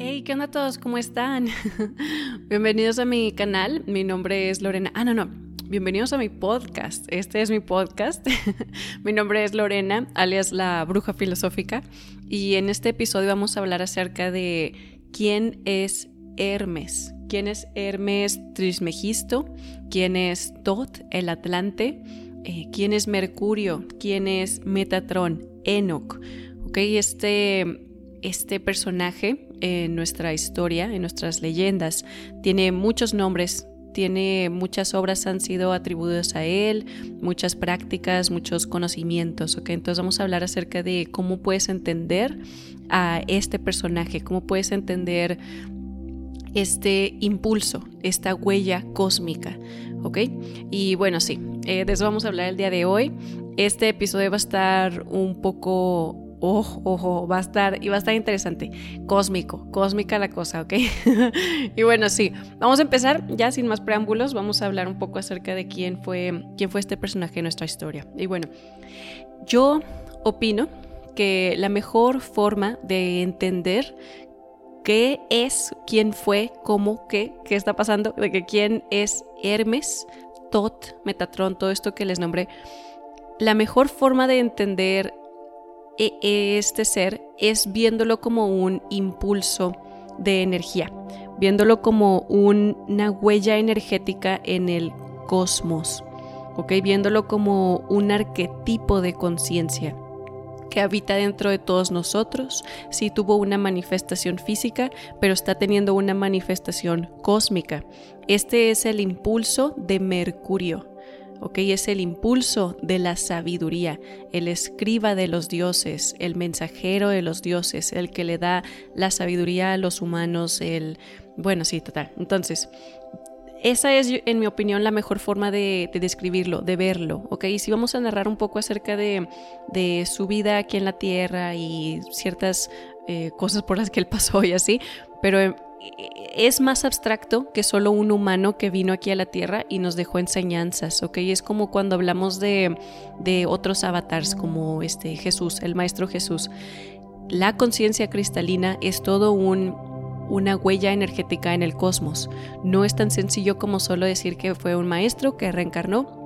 Hey, ¿qué onda a todos? ¿Cómo están? Bienvenidos a mi canal. Mi nombre es Lorena. Ah, no, no. Bienvenidos a mi podcast. Este es mi podcast. mi nombre es Lorena, alias la bruja filosófica. Y en este episodio vamos a hablar acerca de quién es Hermes. ¿Quién es Hermes Trismegisto? ¿Quién es Tot, el Atlante? Eh, ¿Quién es Mercurio? ¿Quién es Metatron? Enoch. Ok, este este personaje en nuestra historia, en nuestras leyendas, tiene muchos nombres, tiene muchas obras han sido atribuidas a él, muchas prácticas, muchos conocimientos, ¿ok? Entonces vamos a hablar acerca de cómo puedes entender a este personaje, cómo puedes entender este impulso, esta huella cósmica, ¿ok? Y bueno, sí, eh, de eso vamos a hablar el día de hoy. Este episodio va a estar un poco ojo, ojo, va a estar y va a estar interesante. Cósmico, cósmica la cosa, ¿ok? y bueno, sí, vamos a empezar ya sin más preámbulos, vamos a hablar un poco acerca de quién fue, quién fue este personaje en nuestra historia. Y bueno, yo opino que la mejor forma de entender qué es, quién fue, cómo, qué, qué está pasando, de que quién es Hermes, Tot, Metatron, todo esto que les nombré, la mejor forma de entender este ser es viéndolo como un impulso de energía, viéndolo como una huella energética en el cosmos. Viéndolo como un arquetipo de conciencia que habita dentro de todos nosotros, sí tuvo una manifestación física, pero está teniendo una manifestación cósmica. Este es el impulso de Mercurio. ¿Ok? Es el impulso de la sabiduría, el escriba de los dioses, el mensajero de los dioses, el que le da la sabiduría a los humanos, el... Bueno, sí, total. Entonces, esa es, en mi opinión, la mejor forma de, describirlo, de verlo, ¿ok? Y si vamos a narrar un poco acerca de, de su vida aquí en la Tierra y ciertas eh, cosas por las que él pasó y así, pero es más abstracto que solo un humano que vino aquí a la Tierra y nos dejó enseñanzas, ¿ok? Es como cuando hablamos de, otros avatars como este Jesús, el Maestro Jesús. La conciencia cristalina es todo un, una huella energética en el cosmos. No es tan sencillo como solo decir que fue un maestro que reencarnó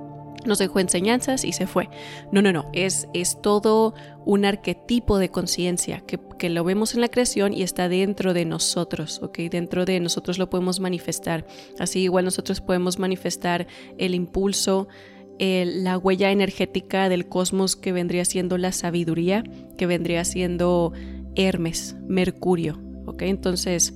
nos dejó enseñanzas y se fue. No, no, no, es, es todo un arquetipo de conciencia que, que, lo vemos en la creación y está dentro de nosotros, ¿ok? Dentro de nosotros lo podemos manifestar. Así igual nosotros podemos manifestar el impulso, la huella energética del cosmos que vendría siendo la sabiduría, que vendría siendo Hermes, Mercurio, ¿ok? Entonces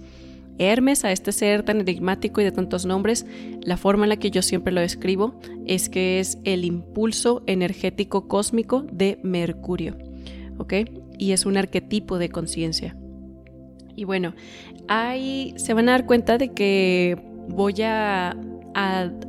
Hermes, a este ser tan enigmático y de tantos nombres, la forma en la que yo siempre lo describo es que es el impulso energético cósmico de Mercurio, ¿ok? Y es un arquetipo de conciencia. Y bueno, ahí se van a dar cuenta de que voy a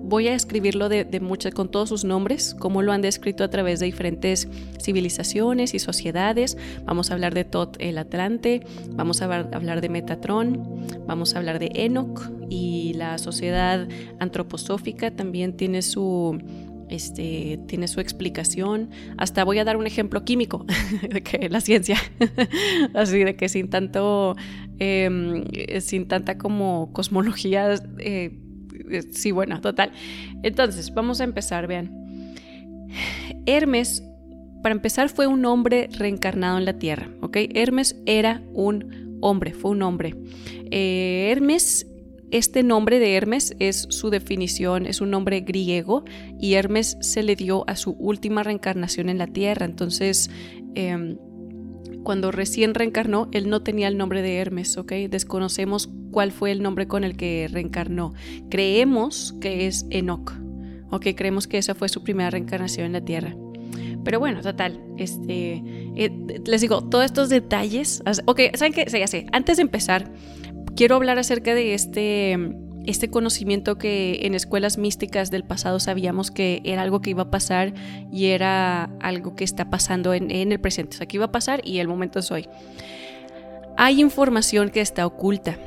voy a escribirlo de, con todos sus nombres, como lo han descrito a través de diferentes civilizaciones y sociedades. Vamos a hablar de Tot el Atlante, vamos a hablar de Metatron, vamos a hablar de Enoch y la sociedad antroposófica también tiene su este, tiene su explicación. Hasta voy a dar un ejemplo químico de que la ciencia, así de que sin tanto, em, sin tanta como cosmología eh, eh, sí, bueno, total. Entonces, vamos a empezar, vean. Hermes, para empezar, fue un hombre reencarnado en la Tierra, ¿ok? Hermes era un hombre, fue un hombre. Eh, Hermes este nombre de Hermes es su definición, es un nombre griego y Hermes se le dio a su última reencarnación en la Tierra. Entonces, em, cuando recién reencarnó, él no tenía el nombre de Hermes, ¿ok? Desconocemos cuál fue el nombre con el que reencarnó. Creemos que es Enoch, ¿ok? Creemos que esa fue su primera reencarnación en la Tierra. Pero bueno, total, este, eh, les digo, todos estos detalles, ok, ¿saben qué? Sí, ya antes de empezar, quiero hablar acerca de este este conocimiento que en escuelas místicas del pasado sabíamos que era algo que iba a pasar y era algo que está pasando en, el presente. O sea, que iba a pasar y el momento es hoy. Hay información que está oculta.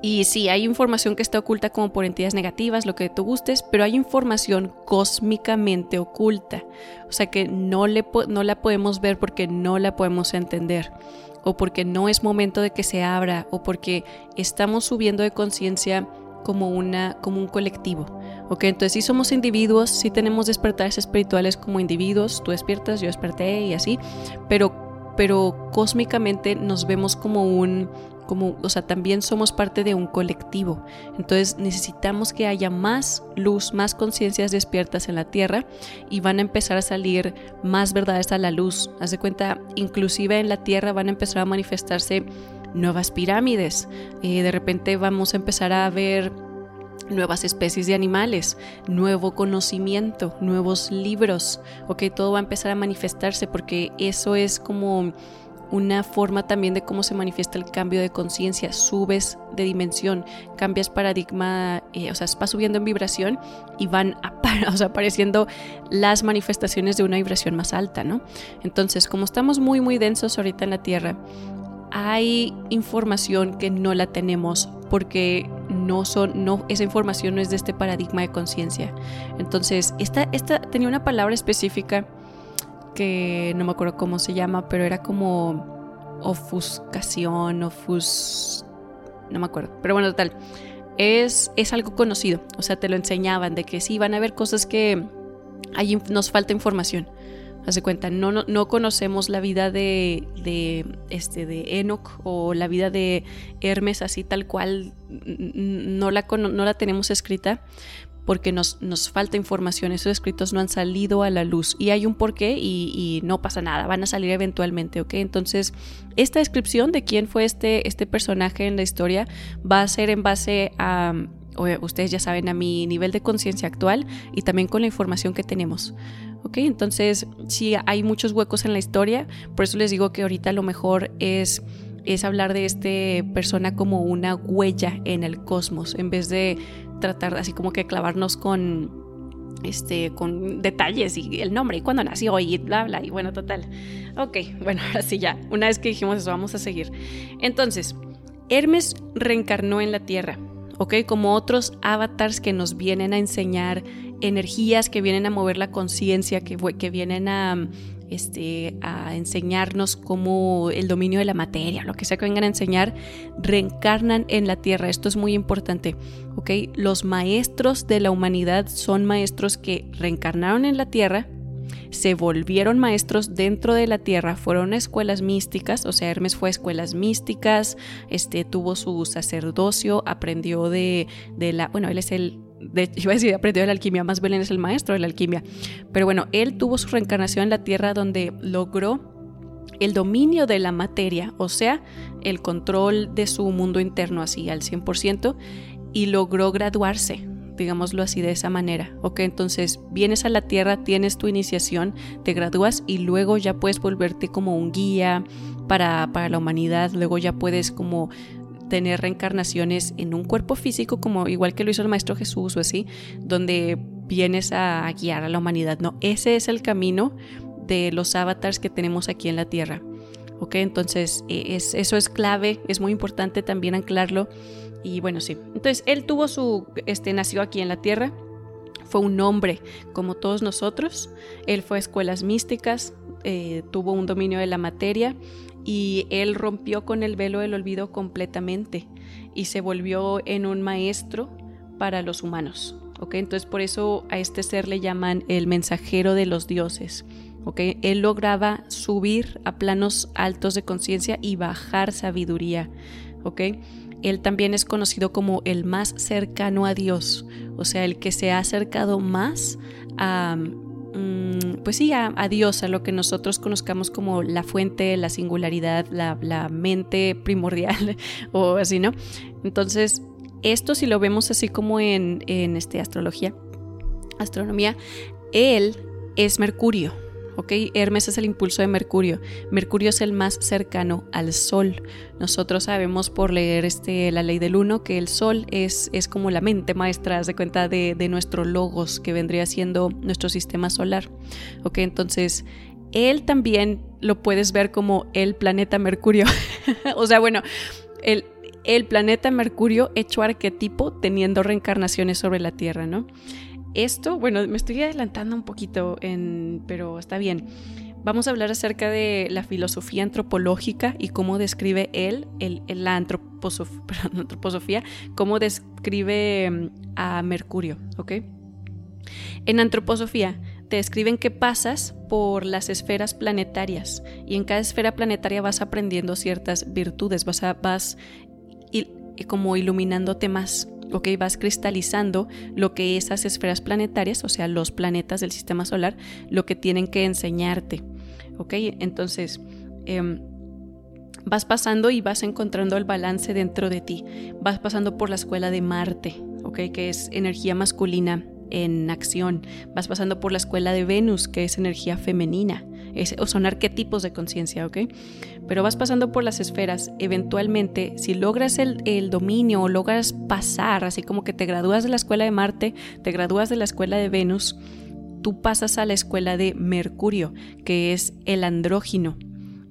Y sí, hay información que está oculta como por entidades negativas, lo que tú gustes, pero hay información cósmicamente oculta. O sea que no, la podemos ver porque no la podemos entender. O porque no es momento de que se abra o porque estamos subiendo de conciencia como, una, como un colectivo. ¿ok? Entonces sí somos individuos, sí tenemos despertares espirituales como individuos, tú despiertas, yo desperté y así, pero, pero cósmicamente nos vemos como un como, o sea, también somos parte de un colectivo. Entonces necesitamos que haya más luz, más conciencias despiertas en la Tierra y van a empezar a salir más verdades a la luz. Haz de cuenta, inclusive en la Tierra van a empezar a manifestarse nuevas pirámides. Eh, de repente vamos a empezar a ver nuevas especies de animales, nuevo conocimiento, nuevos libros, ok, todo va a empezar a manifestarse porque eso es como una forma también de cómo se manifiesta el cambio de conciencia. Subes de dimensión, cambias paradigma, eh, o sea, vas subiendo en vibración y van apareciendo las manifestaciones de una vibración más alta, ¿no? Entonces, como estamos muy, muy densos ahorita en la Tierra, hay información que no la tenemos porque no son, no, esa información no es de este paradigma de conciencia. Entonces, esta, esta tenía una palabra específica que no me acuerdo cómo se llama, pero era como ofuscación, ofus... no me acuerdo, pero bueno, total. Es, es algo conocido, o sea, te lo enseñaban de que sí, van a haber cosas que hay, nos falta información. Hace cuenta, no, no, conocemos la vida de, de, este, de Enoch o la vida de Hermes así tal cual, no la, no la tenemos escrita, porque nos, nos, falta información, esos escritos no han salido a la luz y hay un porqué y, y, no pasa nada, van a salir eventualmente, ¿ok? Entonces, esta descripción de quién fue este, este personaje en la historia va a ser en base a, ustedes ya saben, a mi nivel de conciencia actual y también con la información que tenemos. ¿Ok? Entonces, sí, hay muchos huecos en la historia, por eso les digo que ahorita lo mejor es es hablar de este persona como una huella en el cosmos, en vez de tratar así como que clavarnos con este, con detalles y el nombre y cuándo nació y bla, bla, y bueno, total. Ok, bueno, ahora sí ya, una vez que dijimos eso, vamos a seguir. Entonces, Hermes reencarnó en la Tierra, ok, como otros avatars que nos vienen a enseñar energías, que vienen a mover la conciencia, que, que vienen a este, a enseñarnos cómo el dominio de la materia, lo que sea que vengan a enseñar, reencarnan en la tierra. Esto es muy importante. ¿ok? Los maestros de la humanidad son maestros que reencarnaron en la tierra, se volvieron maestros dentro de la tierra, fueron a escuelas místicas, o sea, Hermes fue a escuelas místicas, este, tuvo su sacerdocio, aprendió de, de la, bueno, él es el de, iba a decir, aprendió de la alquimia, más Belén es el maestro de la alquimia. Pero bueno, él tuvo su reencarnación en la tierra donde logró el dominio de la materia, o sea, el control de su mundo interno así al 100% y logró graduarse, digámoslo así de esa manera. Ok, entonces vienes a la tierra, tienes tu iniciación, te gradúas y luego ya puedes volverte como un guía para, para la humanidad, luego ya puedes como tener reencarnaciones en un cuerpo físico, como igual que lo hizo el Maestro Jesús o así, donde vienes a, guiar a la humanidad. No, ese es el camino de los avatars que tenemos aquí en la Tierra. ¿Ok? Entonces, e, es, eso es clave, es muy importante también anclarlo. Y bueno, sí. Entonces, él tuvo su, este, nació aquí en la Tierra, fue un hombre como todos nosotros. Él fue a escuelas místicas, eh, tuvo un dominio de la materia y él rompió con el velo del olvido completamente y se volvió en un maestro para los humanos. ¿ok? Entonces por eso a este ser le llaman el mensajero de los dioses. ¿ok? Él lograba subir a planos altos de conciencia y bajar sabiduría. ¿ok? Él también es conocido como el más cercano a Dios, o sea, el que se ha acercado más a, pues sí, a, Dios, a lo que nosotros conozcamos como la fuente, la singularidad, la, mente primordial o así, ¿no? Entonces, esto si lo vemos así como en, en este, astrología, astronomía, él es Mercurio, ¿ok? Hermes es el impulso de Mercurio. Mercurio es el más cercano al Sol. Nosotros sabemos por leer este, la ley del uno que el Sol es, es como la mente maestra, de cuenta de, de nuestro logos, que vendría siendo nuestro sistema solar, ¿ok? Entonces, él también lo puedes ver como el planeta Mercurio. o sea, bueno, el, el planeta Mercurio hecho arquetipo teniendo reencarnaciones sobre la Tierra, ¿no? Esto, bueno, me estoy adelantando un poquito, en, pero está bien. vamos a hablar acerca de la filosofía antropológica y cómo describe él, el, la antroposofía, cómo describe mm, a Mercurio, ¿ok? En antroposofía te describen que pasas por las esferas planetarias y en cada esfera planetaria vas aprendiendo ciertas virtudes, vas, a, vas como iluminándote más, ¿ok? Vas cristalizando lo que esas esferas planetarias, o sea, los planetas del sistema solar, lo que tienen que enseñarte, ¿ok? Entonces, em, vas pasando y vas encontrando el balance dentro de ti. Vas pasando por la escuela de Marte, ¿ok? Que es energía masculina en acción. Vas pasando por la escuela de Venus, que es energía femenina. O son arquetipos de conciencia, ¿ok? Pero vas pasando por las esferas. Eventualmente, si logras el, el dominio o logras pasar, así como que te gradúas de la escuela de Marte, te gradúas de la escuela de Venus, tú pasas a la escuela de Mercurio, que es el andrógino,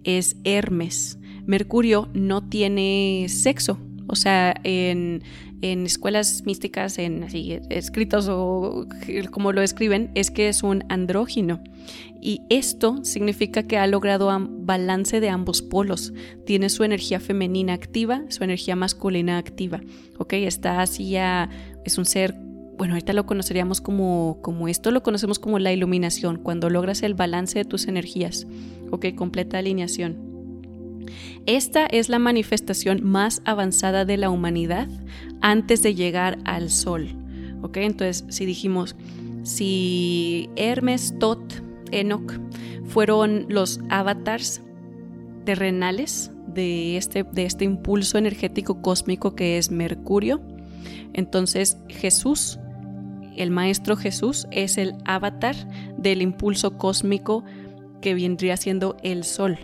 es Hermes. Mercurio no tiene sexo, o sea, en, escuelas místicas, en así, escritos o como lo escriben, es que es un andrógino. Y esto significa que ha logrado balance de ambos polos. Tiene su energía femenina activa, su energía masculina activa. ¿Ok? Está ya, es un ser bueno, ahorita lo conoceríamos como, como esto, lo conocemos como la iluminación, cuando logras el balance de tus energías, ok, completa alineación. Esta es la manifestación más avanzada de la humanidad antes de llegar al sol. ¿Ok? Entonces, si dijimos, si Hermes, Tot, Enoch fueron los avatars terrenales de este, de este impulso energético cósmico que es Mercurio, entonces Jesús, el Maestro Jesús, es el avatar del impulso cósmico que vendría siendo el Sol.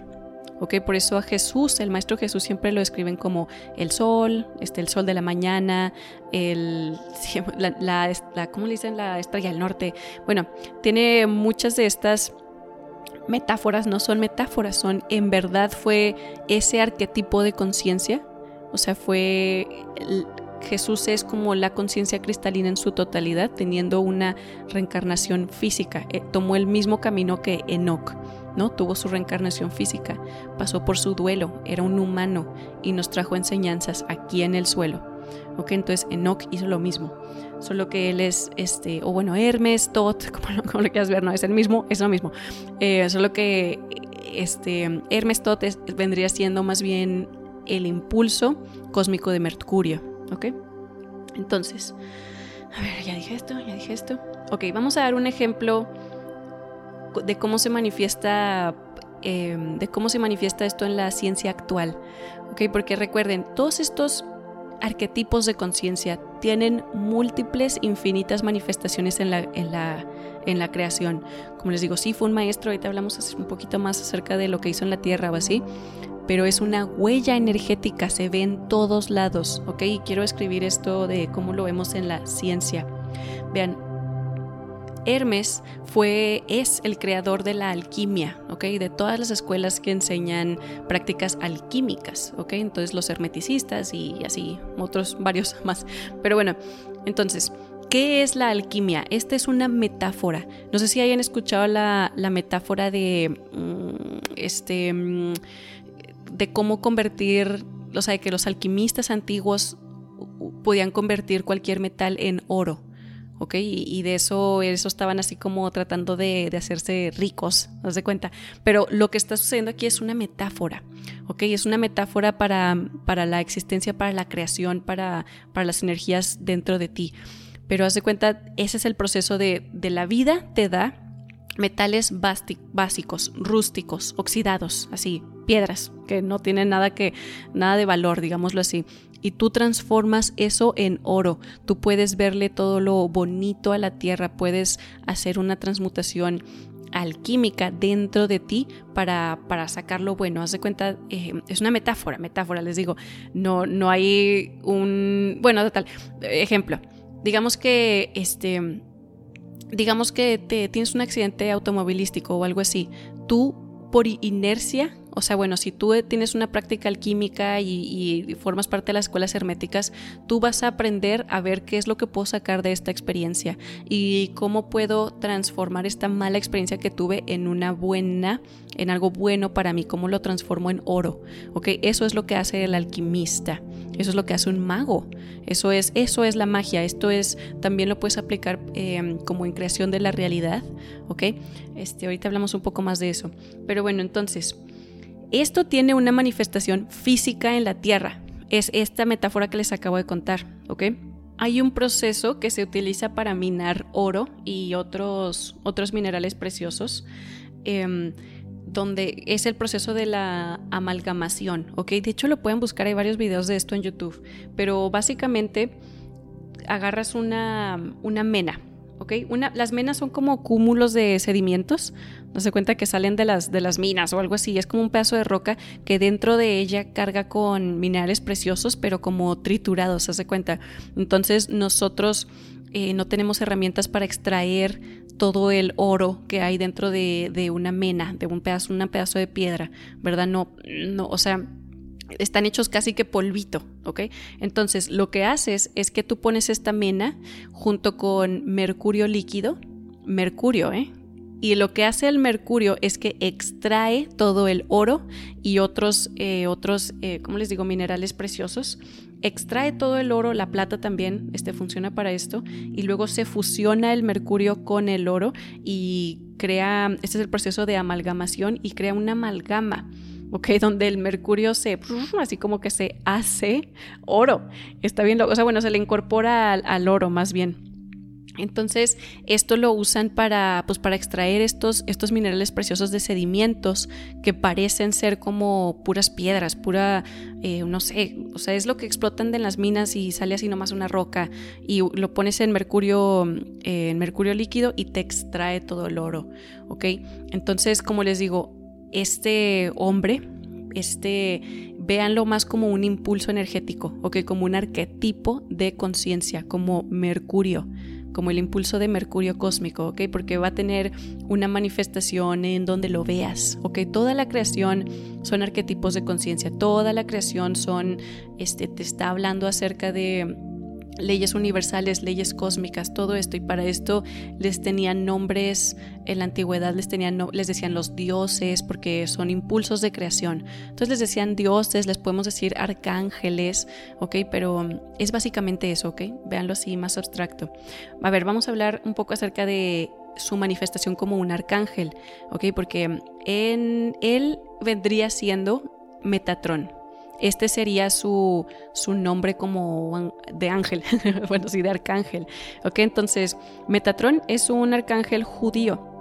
Por eso a Jesús, el Maestro Jesús siempre lo escriben como el sol, este, el sol de la mañana, el, la, ¿cómo le dicen? La estrella del norte. Bueno, tiene muchas de estas metáforas, no son metáforas, son en verdad fue ese arquetipo de conciencia, o sea, fue... Jesús es como la conciencia cristalina en su totalidad, teniendo una reencarnación física. Eh, tomó el mismo camino que Enoch. ¿no? Tuvo su reencarnación física, pasó por su duelo, era un humano y nos trajo enseñanzas aquí en el suelo. ¿Ok? Entonces Enoch hizo lo mismo, solo que él es, este, o bueno, Hermes, Tot, como lo, como lo quieras ver, no, es el mismo, es lo mismo. Eh, solo que este, Hermes Tot vendría siendo más bien el impulso cósmico de Mercurio, ¿ok? Entonces, a ver, ya dije esto, ya dije esto. Ok, vamos a dar un ejemplo de cómo se manifiesta em, de cómo se manifiesta esto en la ciencia actual. ¿okay? Porque recuerden, todos estos arquetipos de conciencia tienen múltiples, infinitas manifestaciones en la, en, la, en la creación. Como les digo, sí fue un maestro, ahorita hablamos un poquito más acerca de lo que hizo en la Tierra o así, pero es una huella energética, se ve en todos lados, ¿ok? Y quiero escribir esto de cómo lo vemos en la ciencia. Vean, Hermes fue, es el creador de la alquimia, ¿ok? De todas las escuelas que enseñan prácticas alquímicas, ¿ok? Entonces los hermeticistas y así, otros varios más. Pero bueno, entonces, ¿qué es la alquimia? Esta es una metáfora. No sé si hayan escuchado la, metáfora de, mm, este, mm, de cómo convertir, o sea, de que los alquimistas antiguos podían convertir cualquier metal en oro. ¿ok? Y, de eso, eso estaban así como tratando de, hacerse ricos, ¿no de cuenta? Pero lo que está sucediendo aquí es una metáfora, ¿ok? Es una metáfora para, para la existencia, para la creación, para, para las energías dentro de ti. Pero haz de cuenta, ese es el proceso de, de la vida, te da metales básicos, rústicos, oxidados, así, piedras, que no tienen nada que nada de valor, digámoslo así y tú transformas eso en oro. Tú puedes verle todo lo bonito a la tierra, puedes hacer una transmutación alquímica dentro de ti para, para sacar lo bueno. Haz de cuenta, eh, es una metáfora, metáfora, les digo, no, no hay un, bueno, total, ejemplo, digamos que este, digamos que te, tienes un accidente automovilístico o algo así, tú por inercia o sea, bueno, si tú tienes una práctica alquímica y, y, formas parte de las escuelas herméticas, tú vas a aprender a ver qué es lo que puedo sacar de esta experiencia y cómo puedo transformar esta mala experiencia que tuve en una buena, en algo bueno para mí, cómo lo transformo en oro, ¿ok? Eso es lo que hace el alquimista, eso es lo que hace un mago, eso es, eso es la magia, esto es, también lo puedes aplicar em, como en creación de la realidad, ¿ok? Este, ahorita hablamos un poco más de eso, pero bueno, entonces, esto tiene una manifestación física en la Tierra, es esta metáfora que les acabo de contar, ¿ok? Hay un proceso que se utiliza para minar oro y otros, otros minerales preciosos. Em, donde es el proceso de la amalgamación, ¿ok? De hecho lo pueden buscar, hay varios videos de esto en YouTube, pero básicamente agarras una, una mena, ¿ok? Una, las menas son como cúmulos de sedimentos, no se cuenta que salen de las, de las minas o algo así, es como un pedazo de roca que dentro de ella carga con minerales preciosos, pero como triturados, se hace cuenta. Entonces nosotros eh, no tenemos herramientas para extraer todo el oro que hay dentro de, una mena, de un pedazo, un pedazo de piedra, ¿verdad? No, no, o sea, están hechos casi que polvito, ¿ok? Entonces, lo que haces es que tú pones esta mena junto con mercurio líquido, mercurio, ¿eh? Y lo que hace el mercurio es que extrae todo el oro y otros, eh, otros eh, ¿cómo les digo?, minerales preciosos. Extrae todo el oro, la plata también este, funciona para esto, y luego se fusiona el mercurio con el oro y crea, este es el proceso de amalgamación y crea una amalgama. ¿Ok? Donde el mercurio se, así como que se hace oro. Está bien, o sea, bueno, se le incorpora al oro más bien. Entonces, esto lo usan para, pues, para extraer estos, estos minerales preciosos de sedimentos que parecen ser como puras piedras, pura, eh, no sé, o sea, es lo que explotan de las minas y sale así nomás una roca y lo pones en mercurio, eh, en mercurio líquido y te extrae todo el oro, ¿ok? Entonces, como les digo, este hombre, este, véanlo más como un impulso energético, ¿ok? Como un arquetipo de conciencia, como mercurio como el impulso de Mercurio cósmico, ¿ok? Porque va a tener una manifestación en donde lo veas, ¿ok? Toda la creación son arquetipos de conciencia, toda la creación son, este, te está hablando acerca de leyes universales, leyes cósmicas, todo esto. Y para esto les tenían nombres, en la antigüedad les, tenían, les decían los dioses, porque son impulsos de creación. Entonces les decían dioses, les podemos decir arcángeles, ¿ok? Pero es básicamente eso, ¿ok? Véanlo así, más abstracto. A ver, vamos a hablar un poco acerca de su manifestación como un arcángel, ¿ok? Porque en él vendría siendo Metatrón, este sería su, su nombre como de ángel, bueno, sí, de arcángel. Ok, entonces Metatron es un arcángel judío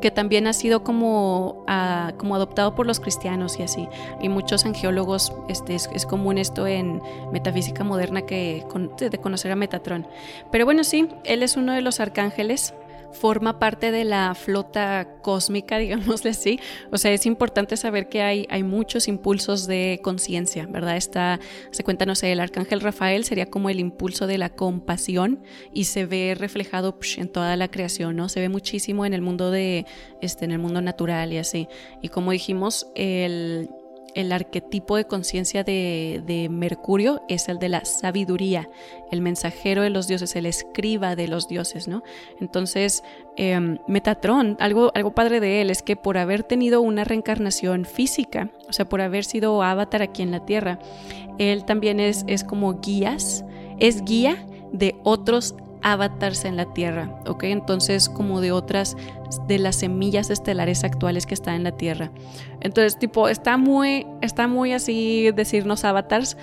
que también ha sido como, ah, como adoptado por los cristianos y así. Y muchos angeólogos, este, es, común esto en metafísica moderna que de conocer a Metatron. Pero bueno, sí, él es uno de los arcángeles forma parte de la flota cósmica, digámosle así. O sea, es importante saber que hay, hay muchos impulsos de conciencia, ¿verdad? Está, se cuenta, no sé, el arcángel Rafael sería como el impulso de la compasión y se ve reflejado en toda la creación, ¿no? Se ve muchísimo en el mundo de, este, en el mundo natural y así. Y como dijimos, el el arquetipo de conciencia de, Mercurio es el de la sabiduría, el mensajero de los dioses, el escriba de los dioses, ¿no? Entonces, em, Metatron, algo, algo padre de él es que por haber tenido una reencarnación física, o sea, por haber sido avatar aquí en la Tierra, él también es, es como guías, es guía de otros avatars en la Tierra, ¿ok? Entonces, como de otras, de las semillas estelares actuales que están en la Tierra. Entonces, tipo, está muy, está muy así decirnos avatars,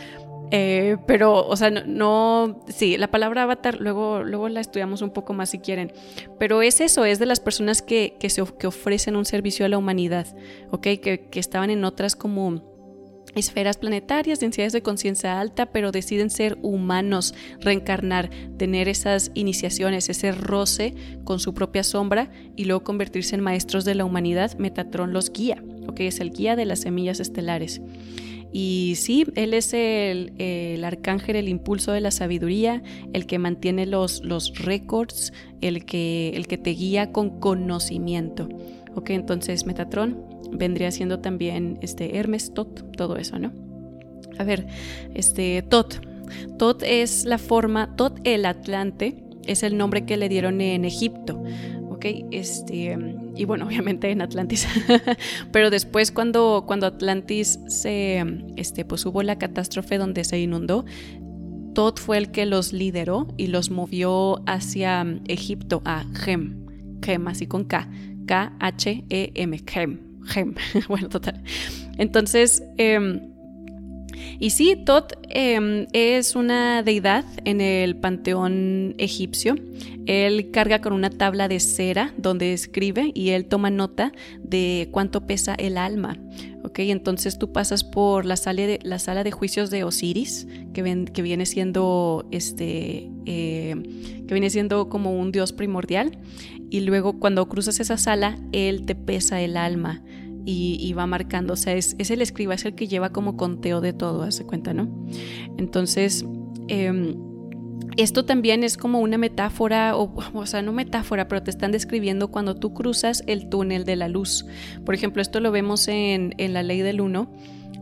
eh, pero, o sea, no, sí, la palabra avatar luego, luego la estudiamos un poco más si quieren, pero es eso, es de las personas que, que, se, que ofrecen un servicio a la humanidad, ¿ok? Que, que estaban en otras como esferas planetarias, densidades de conciencia alta, pero deciden ser humanos, reencarnar, tener esas iniciaciones, ese roce con su propia sombra y luego convertirse en maestros de la humanidad. Metatron los guía, que es el guía de las semillas estelares. Y sí, él es el, arcángel, el impulso de la sabiduría, el que mantiene los, los récords, el que, el que te guía con conocimiento. Ok, entonces Metatron vendría siendo también este Hermes, Tot, todo eso, ¿no? A ver, este Tot. Tot es la forma, Tot el Atlante es el nombre que le dieron en Egipto. Ok, este, y bueno, obviamente en Atlantis. Pero después cuando, cuando Atlantis se, este, pues hubo la catástrofe donde se inundó, Tot fue el que los lideró y los movió hacia Egipto, a Gem. Gem, así con K. K-H-E-M. Gem. Gem. bueno, total. Entonces, eh, y sí, Tot em, es una deidad en el panteón egipcio. Él carga con una tabla de cera donde escribe y él toma nota de cuánto pesa el alma. ¿ok? Entonces tú pasas por la sala de, la sala de juicios de Osiris, que, que viene siendo este, eh, que viene siendo como un dios primordial. Y luego cuando cruzas esa sala, él te pesa el alma y, va marcando, o sea, es, el escriba, es el que lleva como conteo de todo, hace cuenta, ¿no? Entonces, em, esto también es como una metáfora, o, o, sea, no metáfora, pero te están describiendo cuando tú cruzas el túnel de la luz. Por ejemplo, esto lo vemos en, en La Ley del Uno,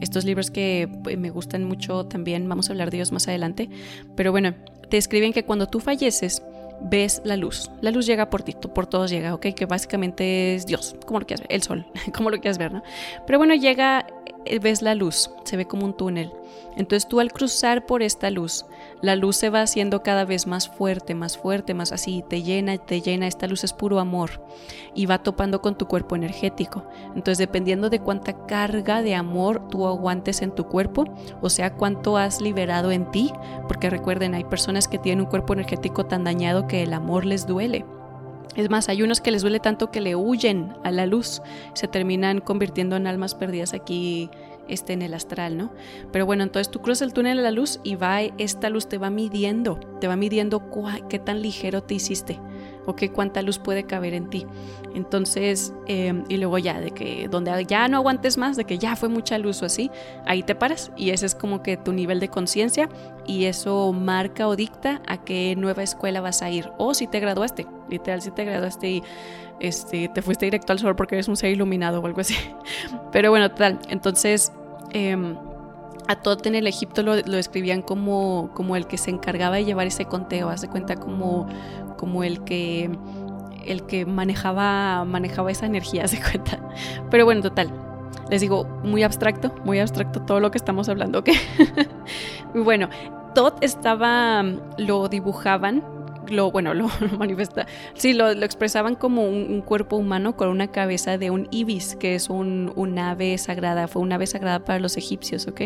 estos libros que pues, me gustan mucho también, vamos a hablar de ellos más adelante, pero bueno, te escriben que cuando tú falleces, ves la luz. La luz llega por ti, por todos llega, ¿ok? Que básicamente es Dios, como lo quieras ver, el sol, como lo quieras ver, ¿no? Pero bueno, llega, ves la luz, se ve como un túnel. Entonces tú al cruzar por esta luz, la luz se va haciendo cada vez más fuerte, más fuerte, más así, te llena, te llena, esta luz es puro amor y va topando con tu cuerpo energético. Entonces dependiendo de cuánta carga de amor tú aguantes en tu cuerpo, o sea, cuánto has liberado en ti, porque recuerden, hay personas que tienen un cuerpo energético tan dañado que el amor les duele. Es más, hay unos que les duele tanto que le huyen a la luz, se terminan convirtiendo en almas perdidas aquí este, en el astral, ¿no? Pero bueno, entonces tú cruzas el túnel de la luz y va, esta luz te va midiendo, te va midiendo qué tan ligero te hiciste o qué cuánta luz puede caber en ti. Entonces, em, y luego ya, de que donde ya no aguantes más, de que ya fue mucha luz o así, ahí te paras y ese es como que tu nivel de conciencia y eso marca o dicta a qué nueva escuela vas a ir o si te graduaste, literal, si te graduaste y este, te fuiste directo al sol porque eres un ser iluminado o algo así. Pero bueno, tal, entonces... Em, a Tot en el Egipto lo, lo, escribían como, como el que se encargaba de llevar ese conteo, hace cuenta como, como el que el que manejaba manejaba esa energía, se cuenta. Pero bueno, total. Les digo, muy abstracto, muy abstracto todo lo que estamos hablando, ¿ok? bueno, Tot estaba, lo dibujaban lo, bueno, lo, manifesta, sí, lo, expresaban como un, cuerpo humano con una cabeza de un ibis, que es un, ave sagrada, fue un ave sagrada para los egipcios, ¿ok?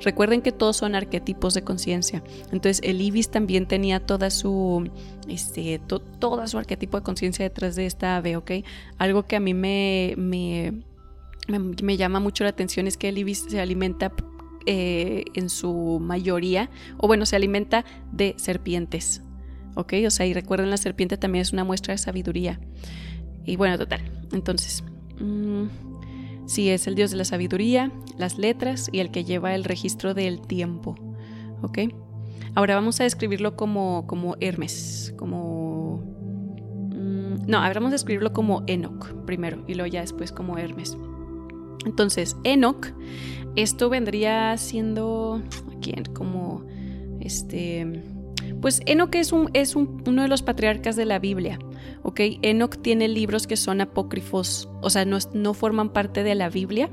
Recuerden que todos son arquetipos de conciencia, entonces el ibis también tenía toda su, este, toda su arquetipo de conciencia detrás de esta ave, ¿ok? Algo que a mí me, me, me, llama mucho la atención es que el ibis se alimenta eh, en su mayoría, o bueno, se alimenta de serpientes, ¿ok? O sea, y recuerden, la serpiente también es una muestra de sabiduría. Y bueno, total. Entonces, mm, sí, es el dios de la sabiduría, las letras y el que lleva el registro del tiempo, ¿ok? Ahora vamos a describirlo como, como Hermes, como... Mm, no, ahora vamos a describirlo como Enoch primero y luego ya después como Hermes. Entonces, Enoch, esto vendría siendo, ¿quién? Como, este, pues Enoch es, un, es uno de los patriarcas de la Biblia, ¿ok? Enoch tiene libros que son apócrifos, o sea, no, no forman parte de la Biblia,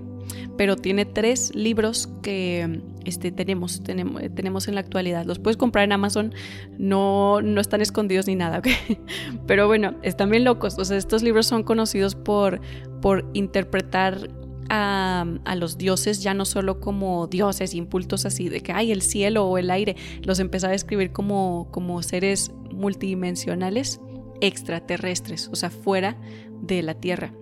pero tiene tres libros que este, tenemos, tenemos, tenemos en la actualidad. Los puedes comprar en Amazon, no, no están escondidos ni nada, ¿ok? Pero bueno, están bien locos. O sea, estos libros son conocidos por, por interpretar a, los dioses ya no solo como dioses, impulsos así de que hay el cielo o el aire, los empezaba a escribir como, como seres multidimensionales extraterrestres, o sea, fuera de la Tierra.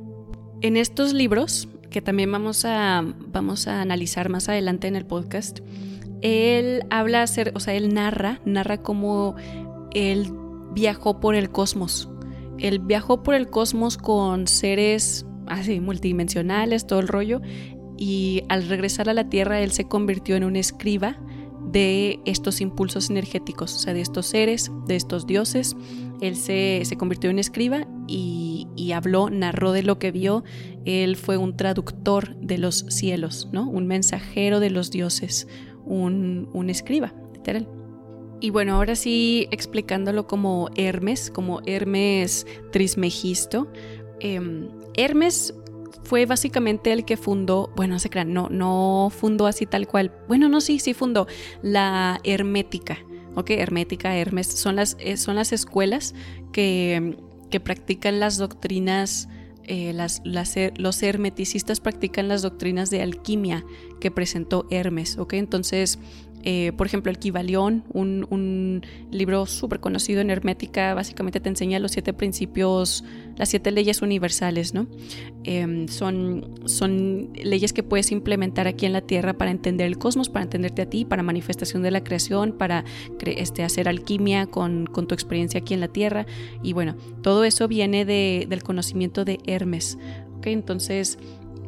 En estos libros, que también vamos a, vamos a analizar más adelante en el podcast, él habla, o sea, él narra, narra cómo él viajó por el cosmos. Él viajó por el cosmos con seres así multidimensionales, todo el rollo, y al regresar a la Tierra él se convirtió en un escriba de estos impulsos energéticos, o sea, de estos seres, de estos dioses. Él se, convirtió en escriba y, habló, narró de lo que vio. Él fue un traductor de los cielos, ¿no? Un mensajero de los dioses, un, un escriba, literal. Y bueno, ahora sí explicándolo como Hermes, como Hermes Trismegisto. Em, Hermes fue básicamente el que fundó, bueno, no se crean, no, no fundó así tal cual. Bueno, no, sí, sí fundó la Hermética. Ok, Hermética, Hermes, son las, eh, son las escuelas que, que practican las doctrinas. Eh, las, los hermeticistas practican las doctrinas de alquimia que presentó Hermes, ¿ok? Entonces, eh, por ejemplo, el Kibalión, un, libro súper conocido en hermética, básicamente te enseña los siete principios, las siete leyes universales, ¿no? Em, son, son leyes que puedes implementar aquí en la Tierra para entender el cosmos, para entenderte a ti, para manifestación de la creación, para este, hacer alquimia con, tu experiencia aquí en la Tierra. Y bueno, todo eso viene del conocimiento de Hermes. ¿ok? Entonces,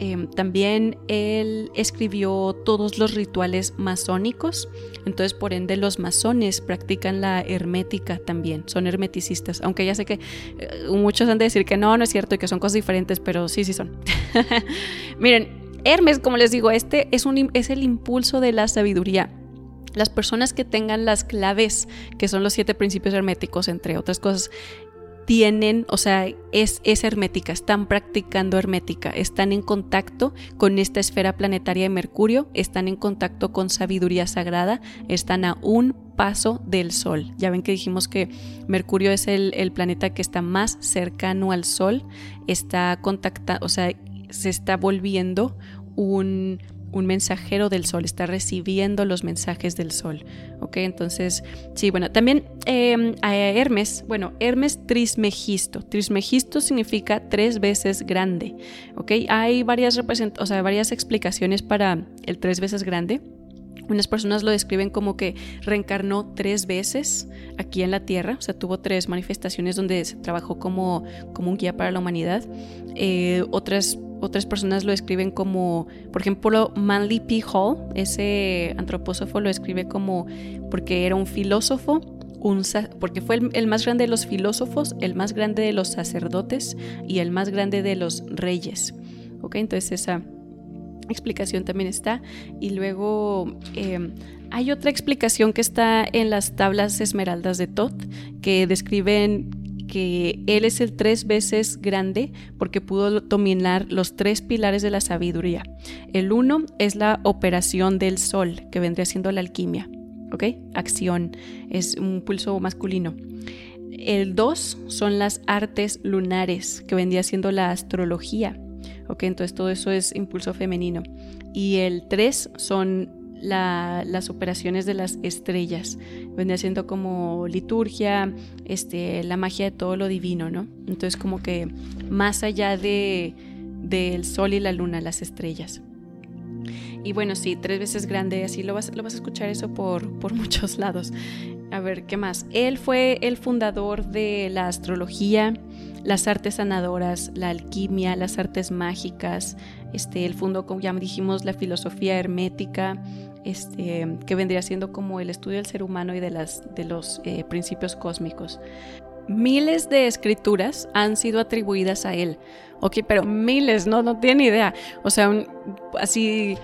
Em, también él escribió todos los rituales masónicos, entonces por ende los masones practican la hermética también, son hermeticistas, aunque ya sé que eh, muchos han de decir que no, no es cierto y que son cosas diferentes, pero sí, sí son. Miren, Hermes, como les digo, este es, es el impulso de la sabiduría. Las personas que tengan las claves, que son los siete principios herméticos, entre otras cosas, tienen, o sea, es, es, hermética, están practicando hermética, están en contacto con esta esfera planetaria de Mercurio, están en contacto con sabiduría sagrada, están a un paso del Sol. Ya ven que dijimos que Mercurio es el, el planeta que está más cercano al Sol, está contactado, o sea, se está volviendo un un mensajero del sol, está recibiendo los mensajes del sol. ¿Ok? Entonces, sí, bueno, también em, Hermes, bueno, Hermes Trismegisto. Trismegisto significa tres veces grande. ¿Ok? Hay varias, o sea, varias explicaciones para el tres veces grande. Unas personas lo describen como que reencarnó tres veces aquí en la Tierra, o sea, tuvo tres manifestaciones donde se trabajó como, como un guía para la humanidad. Eh, otras otras personas lo escriben como, por ejemplo, Manly P. Hall, ese antropósofo lo escribe como porque era un filósofo, un, porque fue el, más grande de los filósofos, el más grande de los sacerdotes y el más grande de los reyes. ¿Ok? Entonces esa explicación también está. Y luego em, hay otra explicación que está en las tablas esmeraldas de Todd que describen que Él es el tres veces grande porque pudo dominar los tres pilares de la sabiduría. El uno es la operación del sol, que vendría siendo la alquimia. ¿Ok? Acción, es un pulso masculino. El dos son las artes lunares, que vendría siendo la astrología. ¿Ok? Entonces todo eso es impulso femenino. Y el tres son las operaciones de las estrellas. Vendría siendo como liturgia, este, la magia de todo lo divino, ¿no? Entonces como que más allá de del sol y la luna, las estrellas. Y bueno, sí, tres veces grande, así lo vas, a escuchar eso por muchos lados. A ver, ¿qué más? Él fue el fundador de la astrología, las artes sanadoras, la alquimia, las artes mágicas. Este, él fundó, como ya dijimos, la filosofía hermética, este, que vendría siendo como el estudio del ser humano y de, las, de los eh, principios cósmicos. Miles de escrituras han sido atribuidas a él. Ok, pero miles, no, no tienen idea. O sea, así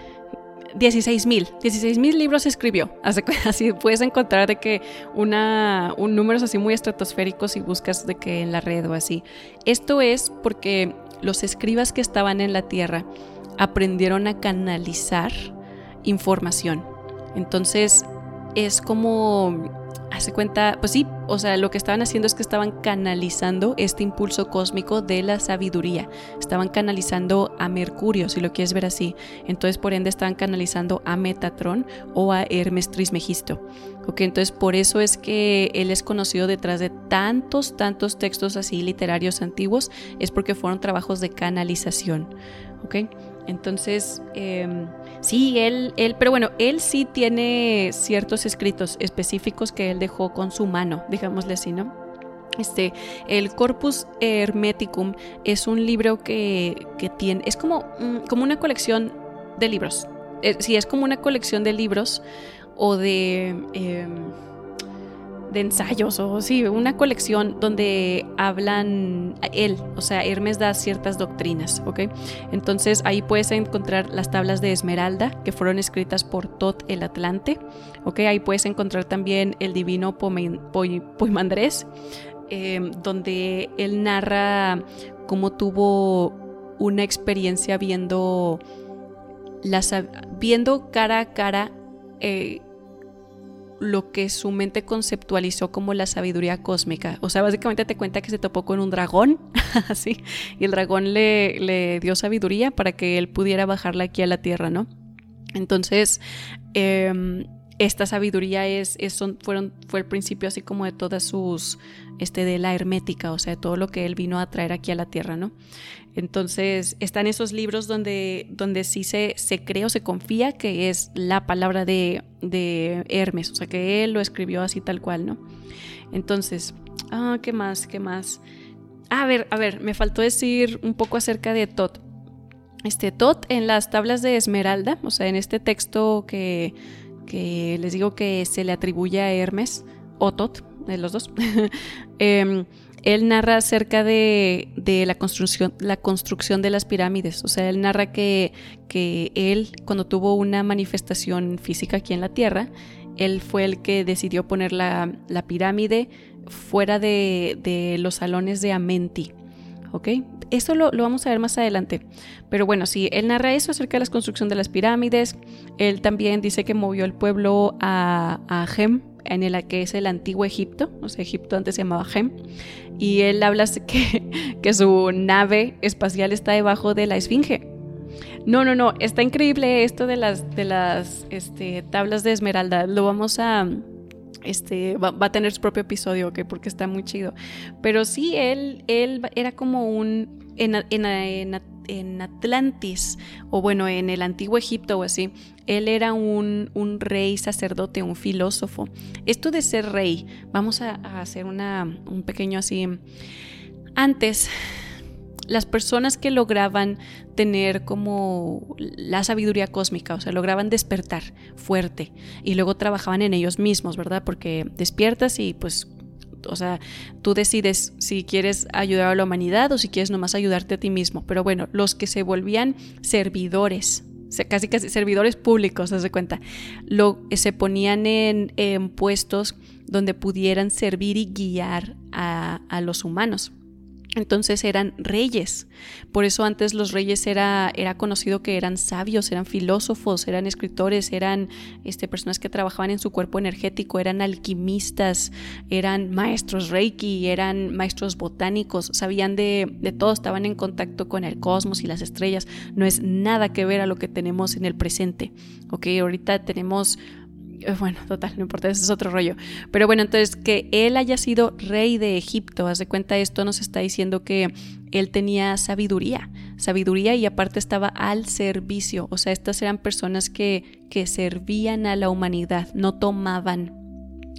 16 mil, 16 mil libros escribió. Así, puedes encontrar de que una, un números así muy estratosféricos y buscas de que en la red o así. Esto es porque los escribas que estaban en la tierra aprendieron a canalizar información. Entonces es como, hace cuenta, pues sí, o sea, lo que estaban haciendo es que estaban canalizando este impulso cósmico de la sabiduría. Estaban canalizando a Mercurio, si lo quieres ver así. Entonces, por ende, estaban canalizando a Metatron o a Hermes Trismegisto. Ok, entonces por eso es que él es conocido detrás de tantos, tantos textos así literarios antiguos, es porque fueron trabajos de canalización. Ok, entonces, em, sí, él, él, pero bueno, él sí tiene ciertos escritos específicos que él dejó con su mano, digámosle así, ¿no? Este, el Corpus Hermeticum es un libro que, que tiene, es como, mm, como una colección de libros. Eh, si es como una colección de libros o de, em, ensayos o sí, una colección donde hablan él, o sea, Hermes da ciertas doctrinas, ¿ok? Entonces ahí puedes encontrar las tablas de Esmeralda que fueron escritas por Tot el Atlante, ¿ok? Ahí puedes encontrar también el divino Poimandrés, em, donde él narra cómo tuvo una experiencia viendo, las, viendo cara a cara eh, lo que su mente conceptualizó como la sabiduría cósmica. O sea, básicamente te cuenta que se topó con un dragón, así, y el dragón le, le, dio sabiduría para que él pudiera bajarla aquí a la tierra, ¿no? Entonces, eh, esta sabiduría es, es fueron, fue el principio así como de todas sus, este, de la hermética, o sea, todo lo que él vino a traer aquí a la tierra, ¿no? Entonces, están esos libros donde, donde sí se, se cree o se confía que es la palabra de, de Hermes, o sea, que él lo escribió así tal cual, ¿no? Entonces, ah, ¿qué más? ¿Qué más? A ver, a ver, me faltó decir un poco acerca de Tot. Este Tot en las tablas de Esmeralda, o sea, en este texto que que les digo que se le atribuye a Hermes, o Tot, de los dos. Em, él narra acerca de, la, construcción, la construcción de las pirámides. O sea, él narra que, que él, cuando tuvo una manifestación física aquí en la Tierra, él fue el que decidió poner la, pirámide fuera de, de, los salones de Amenti. ¿Ok? Eso lo, vamos a ver más adelante. Pero bueno, sí, él narra eso acerca de la construcción de las pirámides. Él también dice que movió el pueblo a, a Gem, en el que es el antiguo Egipto. O sea, Egipto antes se llamaba Gem. Y él habla que, que su nave espacial está debajo de la Esfinge. No, no, no, está increíble esto de las, de las este, tablas de esmeralda. Lo vamos a, este, va, a tener su propio episodio, ¿ok? Porque está muy chido. Pero sí, él, él era como un... En, en, Atlantis, o bueno, en el antiguo Egipto o así, él era un, un, rey sacerdote, un filósofo. Esto de ser rey, vamos a, a hacer una, un pequeño así... Antes las personas que lograban tener como la sabiduría cósmica, o sea, lograban despertar fuerte y luego trabajaban en ellos mismos, ¿verdad? Porque despiertas y pues, o sea, tú decides si quieres ayudar a la humanidad o si quieres nomás ayudarte a ti mismo. Pero bueno, los que se volvían servidores, casi casi servidores públicos, se cuenta, lo, se ponían en, puestos donde pudieran servir y guiar a los humanos. Entonces eran reyes. Por eso antes los reyes era, era conocido que eran sabios, eran filósofos, eran escritores, eran este, personas que trabajaban en su cuerpo energético, eran alquimistas, eran maestros reiki, eran maestros botánicos, sabían de, de todo, estaban en contacto con el cosmos y las estrellas. No es nada que ver a lo que tenemos en el presente. Ok, ahorita tenemos bueno, total, no importa, ese es otro rollo. Pero bueno, entonces que él haya sido rey de Egipto, haz de cuenta, esto nos está diciendo que él tenía sabiduría, sabiduría y aparte estaba al servicio, o sea, estas eran personas que, que servían a la humanidad, no tomaban.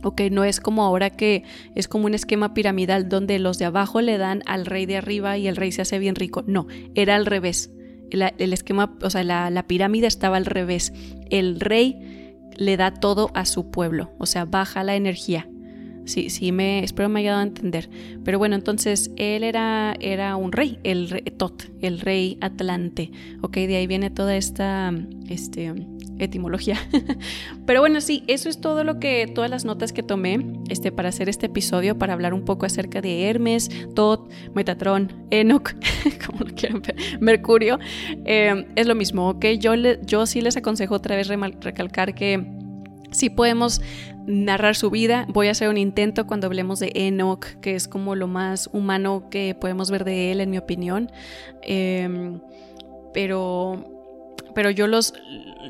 Ok, no es como ahora que es como un esquema piramidal donde los de abajo le dan al rey de arriba y el rey se hace bien rico. No, era al revés. el esquema, o sea, la, la pirámide estaba al revés. El rey le da todo a su pueblo, o sea, baja la energía. Sí, sí, me, espero me haya dado a entender. Pero bueno, entonces él era, era un rey, el rey, Tot, el rey Atlante. Ok, de ahí viene toda esta este, etimología. Pero bueno, sí, eso es todo lo que, todas las notas que tomé este, para hacer este episodio, para hablar un poco acerca de Hermes, Tot, Metatron, Enoch, como lo quieran ver, Mercurio. Eh, es lo mismo, ok. Yo, yo sí les aconsejo otra vez recalcar que si podemos narrar su vida. Voy a hacer un intento cuando hablemos de Enoch, que es como lo más humano que podemos ver de él, en mi opinión. Em, pero pero yo los,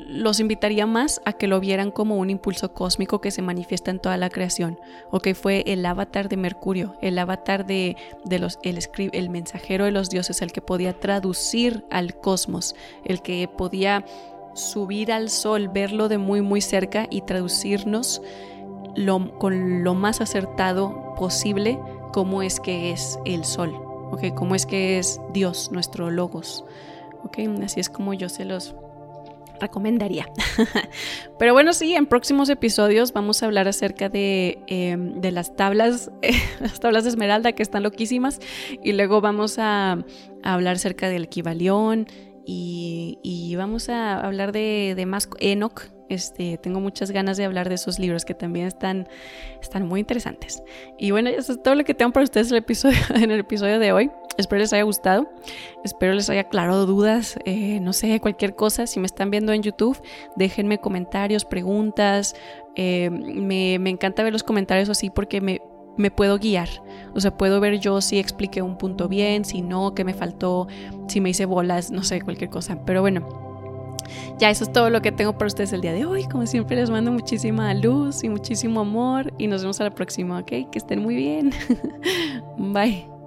los invitaría más a que lo vieran como un impulso cósmico que se manifiesta en toda la creación, o que fue el avatar de Mercurio, el avatar de, de los, el, el mensajero de los dioses, el que podía traducir al cosmos, el que podía subir al sol, verlo de muy muy cerca y traducirnos con lo más acertado posible cómo es que es el sol, ¿ok? Cómo es que es Dios, nuestro logos. Así es como yo se los, recomendaría. Pero bueno, sí, en próximos episodios vamos a hablar acerca de, em, las tablas, las tablas de esmeralda que están loquísimas. Y luego vamos a, a hablar acerca del equivalión. Y, y, vamos a hablar de, más Enoch. Este, tengo muchas ganas de hablar de esos libros que también están, están muy interesantes. Y bueno, eso es todo lo que tengo para ustedes el episodio, en el episodio de hoy. Espero les haya gustado, espero les haya aclarado dudas, eh, no sé, cualquier cosa. Si me están viendo en YouTube, déjenme comentarios, preguntas. Eh, me, me encanta ver los comentarios así porque me, me puedo guiar. O sea, puedo ver yo si expliqué un punto bien, si no, qué me faltó, si me hice bolas, no sé, cualquier cosa. Pero bueno, ya eso es todo lo que tengo para ustedes el día de hoy. Como siempre les mando muchísima luz y muchísimo amor y nos vemos a la próxima, ¿ok? Que estén muy bien. Bye.